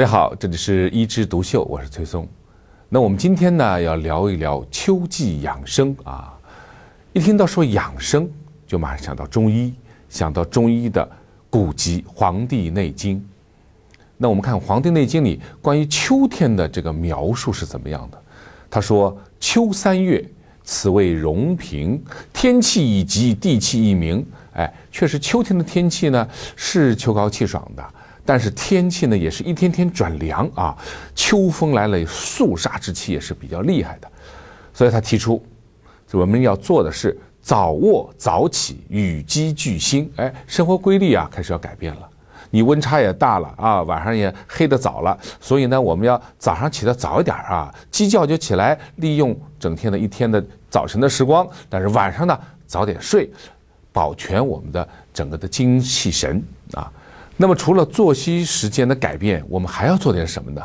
大家好，这里是一枝独秀，我是崔松。那我们今天呢要聊一聊秋季养生啊。一听到说养生，就马上想到中医，想到中医的古籍《黄帝内经》。那我们看《黄帝内经》里关于秋天的这个描述是怎么样的？他说：“秋三月，此谓容平，天气已极，地气一明。”哎，确实，秋天的天气呢是秋高气爽的，但是天气呢也是一天天转凉啊。秋风来了，肃杀之气也是比较厉害的，所以他提出，我们要做的是早卧早起，与鸡俱兴。哎，生活规律啊开始要改变了。你温差也大了啊，晚上也黑得早了，所以呢，我们要早上起得早一点啊，鸡叫就起来，利用整天的一天的早晨的时光，但是晚上呢早点睡。保全我们的整个的精气神啊，那么除了作息时间的改变，我们还要做点什么呢？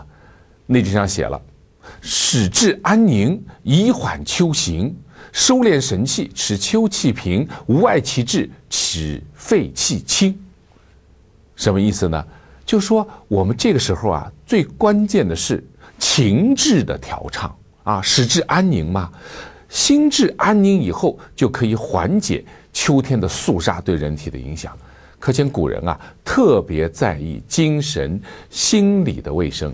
内经上写了，使志安宁，以缓秋行，收敛神气，使秋气平，无碍其志，使肺气清。什么意思呢？就说我们这个时候啊，最关键的是情志的调畅啊，使志安宁嘛。心智安宁以后，就可以缓解秋天的肃杀对人体的影响。可见古人啊，特别在意精神、心理的卫生。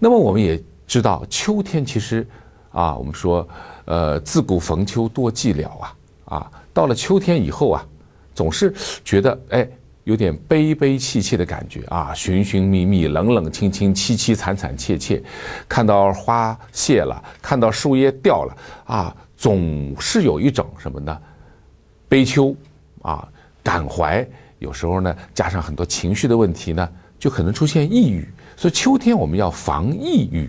那么我们也知道，秋天其实啊，我们说，呃，自古逢秋多寂寥啊，啊，到了秋天以后啊，总是觉得哎。有点悲悲戚戚的感觉啊，寻寻觅觅，冷冷清清，凄凄惨惨切切。看到花谢了，看到树叶掉了啊，总是有一种什么呢？悲秋啊，感怀。有时候呢，加上很多情绪的问题呢，就可能出现抑郁。所以秋天我们要防抑郁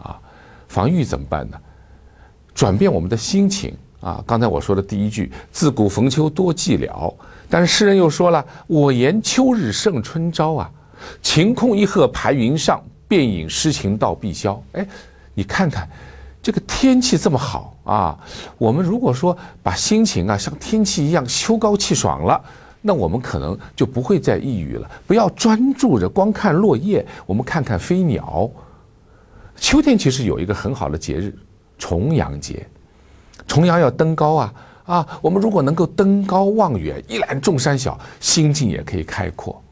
啊，防抑郁怎么办呢？转变我们的心情。啊，刚才我说的第一句“自古逢秋多寂寥”，但是诗人又说了：“我言秋日胜春朝啊，晴空一鹤排云上，便引诗情到碧霄。”哎，你看看，这个天气这么好啊，我们如果说把心情啊像天气一样秋高气爽了，那我们可能就不会再抑郁了。不要专注着光看落叶，我们看看飞鸟。秋天其实有一个很好的节日——重阳节。重阳要登高啊啊！我们如果能够登高望远，一览众山小，心境也可以开阔。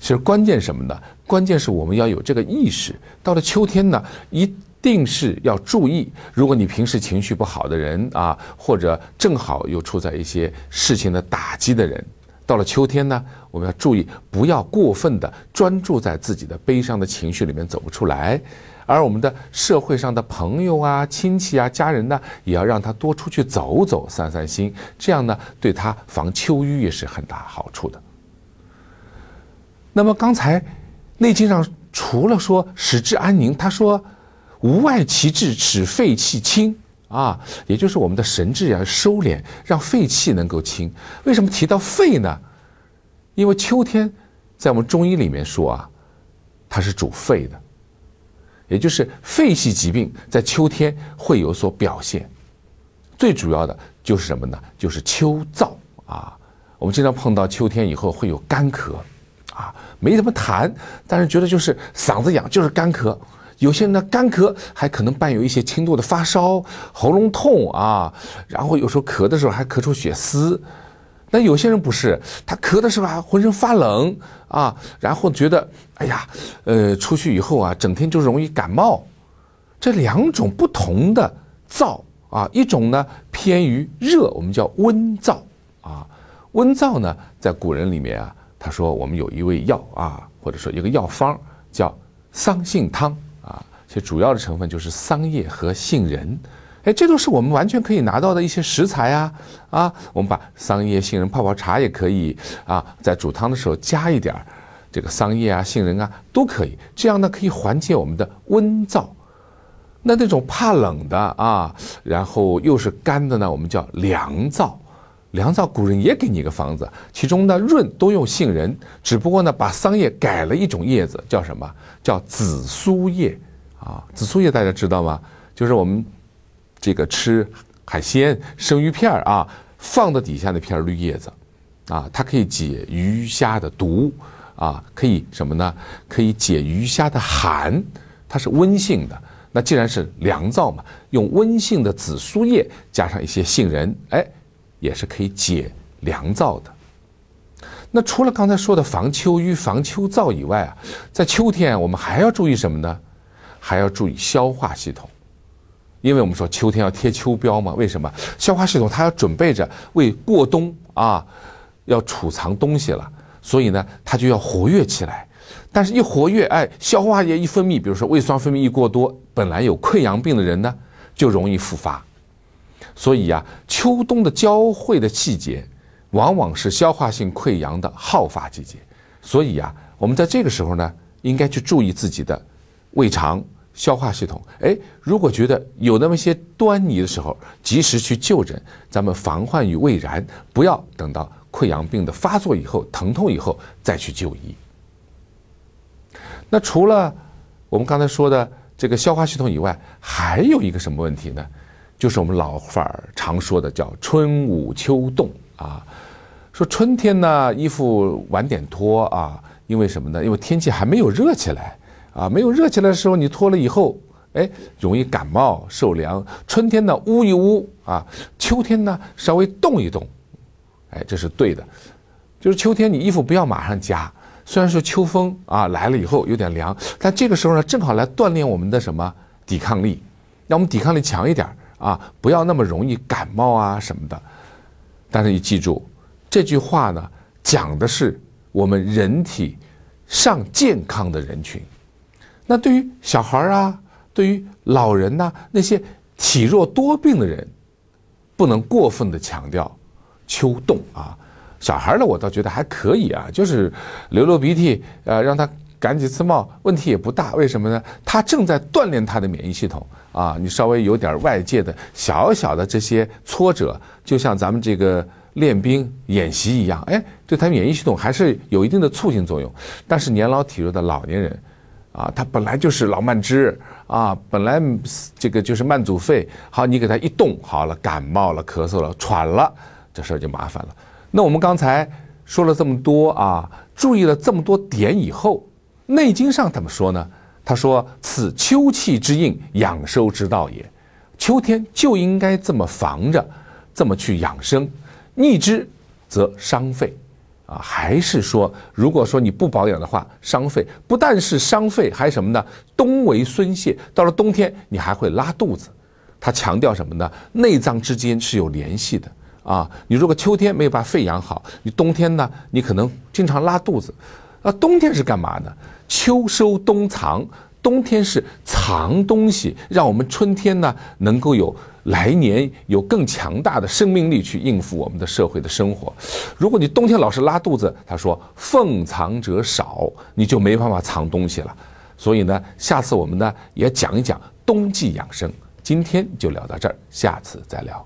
其实关键什么呢？关键是我们要有这个意识。到了秋天呢，一定是要注意。如果你平时情绪不好的人啊，或者正好又处在一些事情的打击的人，到了秋天呢，我们要注意，不要过分的专注在自己的悲伤的情绪里面走不出来。而我们的社会上的朋友啊、亲戚啊、家人呢，也要让他多出去走走、散散心，这样呢，对他防秋瘀也是很大好处的。那么刚才《内经》上除了说使之安宁，他说无外其志，使肺气清啊，也就是我们的神志要收敛，让肺气能够清。为什么提到肺呢？因为秋天在我们中医里面说啊，它是主肺的。也就是肺系疾病在秋天会有所表现，最主要的就是什么呢？就是秋燥啊。我们经常碰到秋天以后会有干咳，啊，没什么痰，但是觉得就是嗓子痒，就是干咳。有些人呢干咳还可能伴有一些轻度的发烧、喉咙痛啊，然后有时候咳的时候还咳出血丝。那有些人不是，他咳的时候还浑身发冷啊，然后觉得哎呀，呃，出去以后啊，整天就容易感冒。这两种不同的燥啊，一种呢偏于热，我们叫温燥啊。温燥呢，在古人里面啊，他说我们有一味药啊，或者说一个药方叫桑杏汤，其实主要的成分就是桑叶和杏仁。哎，这都是我们完全可以拿到的一些食材啊！啊，我们把桑叶、杏仁泡泡茶也可以啊，在煮汤的时候加一点儿这个桑叶啊、杏仁啊，都可以。这样呢，可以缓解我们的温燥。那那种怕冷的啊，然后又是干的呢，我们叫凉燥。凉燥，古人也给你一个方子，其中呢润都用杏仁，只不过呢把桑叶改了一种叶子，叫什么？叫紫苏叶啊！紫苏叶大家知道吗？就是我们。这个吃海鲜生鱼片儿啊，放到底下那片绿叶子，啊，它可以解鱼虾的毒，啊，可以什么呢？可以解鱼虾的寒，它是温性的。那既然是凉燥嘛，用温性的紫苏叶加上一些杏仁，哎，也是可以解凉燥的。那除了刚才说的防秋瘀、防秋燥以外啊，在秋天我们还要注意什么呢？还要注意消化系统，因为我们说秋天要贴秋膘嘛。为什么？消化系统它要准备着为过冬啊，要储藏东西了，所以呢，它就要活跃起来。但是，一活跃，哎，消化液一分泌，比如说胃酸分泌一过多，本来有溃疡病的人呢，就容易复发。所以呀，秋冬的交汇的季节，往往是消化性溃疡的好发季节。所以呀，我们在这个时候呢，应该去注意自己的胃肠、消化系统。哎，如果觉得有那么些端倪的时候，及时去就诊，咱们防患于未然，不要等到溃疡病的发作以后、疼痛以后再去就医。那除了我们刚才说的这个消化系统以外，还有一个什么问题呢？就是我们老话儿常说的叫春捂秋冻啊。说春天呢，衣服晚点脱啊，因为什么呢？因为天气还没有热起来啊，没有热起来的时候，你脱了以后，哎，容易感冒受凉。春天呢，捂一捂啊，秋天呢，稍微动一动，哎，这是对的。就是秋天，你衣服不要马上加。虽然说秋风啊来了以后有点凉，但这个时候呢，正好来锻炼我们的什么抵抗力，让我们抵抗力强一点啊，不要那么容易感冒啊什么的。但是你记住，这句话呢，讲的是我们人体上健康的人群。那对于小孩啊，对于老人呐，那些体弱多病的人，不能过分的强调秋冻啊。小孩呢，我倒觉得还可以啊，就是流流鼻涕，呃，让他赶几次冒，问题也不大。为什么呢？他正在锻炼他的免疫系统啊。你稍微有点外界的小小的这些挫折，就像咱们这个练兵演习一样，哎，对他免疫系统还是有一定的促进作用。但是年老体弱的老年人，啊，他本来就是老慢支啊，本来这个就是慢阻肺，好，你给他一动好了，感冒了、咳嗽了、喘了，这事儿就麻烦了。那我们刚才说了这么多啊，注意了这么多点以后，《内经》上怎么说呢？他说：“此秋气之应，养收之道也。秋天就应该这么防着，这么去养生。逆之则伤肺。啊，还是说，如果说你不保养的话，伤肺，不但是伤肺，还什么呢？冬为孙泄，到了冬天你还会拉肚子。他强调什么呢？内脏之间是有联系的。”啊，你如果秋天没有把肺养好，你冬天呢，你可能经常拉肚子。啊，冬天是干嘛呢？秋收冬藏，冬天是藏东西，让我们春天呢能够有来年有更强大的生命力去应付我们的社会的生活。如果你冬天老是拉肚子，他说奉藏者少，你就没办法藏东西了。所以呢，下次我们呢也讲一讲冬季养生。今天就聊到这儿，下次再聊。